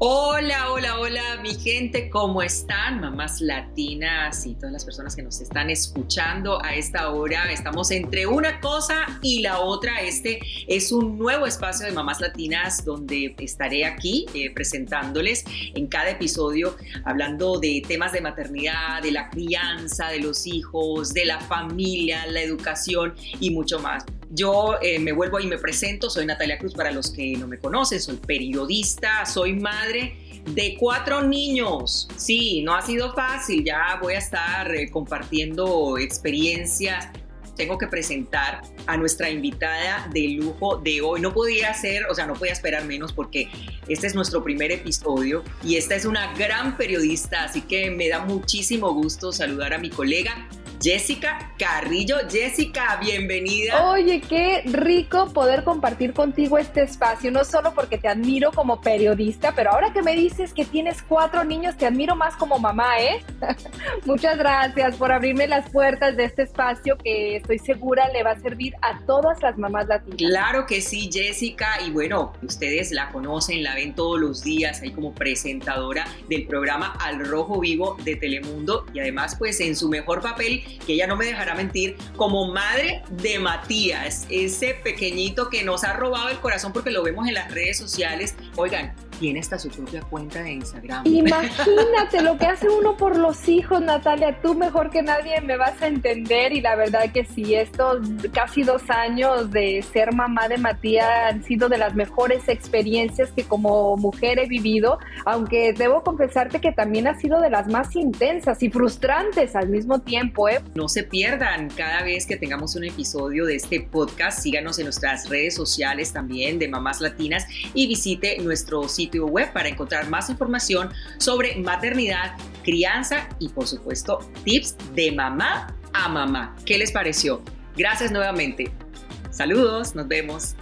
Hola, hola, hola, mi gente, ¿cómo están? Mamás latinas y todas las personas que nos están escuchando a esta hora. Estamos entre una cosa y la otra. Este es un nuevo espacio de Mamás Latinas donde estaré aquí eh, presentándoles en cada episodio hablando de temas de maternidad, de la crianza, de los hijos, de la familia, la educación y mucho más. Yo eh, me vuelvo y me presento, soy Natalia Cruz para los que no me conocen, soy periodista, soy madre de cuatro niños. Sí, no ha sido fácil, ya voy a estar eh, compartiendo experiencias. Tengo que presentar a nuestra invitada de lujo de hoy. No podía ser, o sea, no podía esperar menos porque este es nuestro primer episodio y esta es una gran periodista, así que me da muchísimo gusto saludar a mi colega Jessica Carrillo. Jessica, bienvenida. Oye, qué rico poder compartir contigo este espacio, no solo porque te admiro como periodista, pero ahora que me dices que tienes cuatro niños, te admiro más como mamá, ¿eh? Muchas gracias por abrirme las puertas de este espacio que estoy segura le va a servir a todas las mamás latinas. Claro que sí, Jessica, y bueno, ustedes la conocen, la ven todos los días ahí como presentadora del programa Al Rojo Vivo de Telemundo y además pues en su mejor papel que ella no me dejará mentir, como madre de Matías, ese pequeñito que nos ha robado el corazón porque lo vemos en las redes sociales. Oigan, tiene hasta su propia cuenta de Instagram. Imagínate lo que hace uno por los hijos, Natalia. Tú mejor que nadie me vas a entender y la verdad que sí, estos casi dos años de ser mamá de Matías han sido de las mejores experiencias que como mujer he vivido, aunque debo confesarte que también ha sido de las más intensas y frustrantes al mismo tiempo. ¿eh? No se pierdan cada vez que tengamos un episodio de este podcast, síganos en nuestras redes sociales también de Mamás Latinas y visite nuestro sitio web para encontrar más información sobre maternidad, crianza y por supuesto tips de mamá a mamá. ¿Qué les pareció? Gracias nuevamente. Saludos, nos vemos.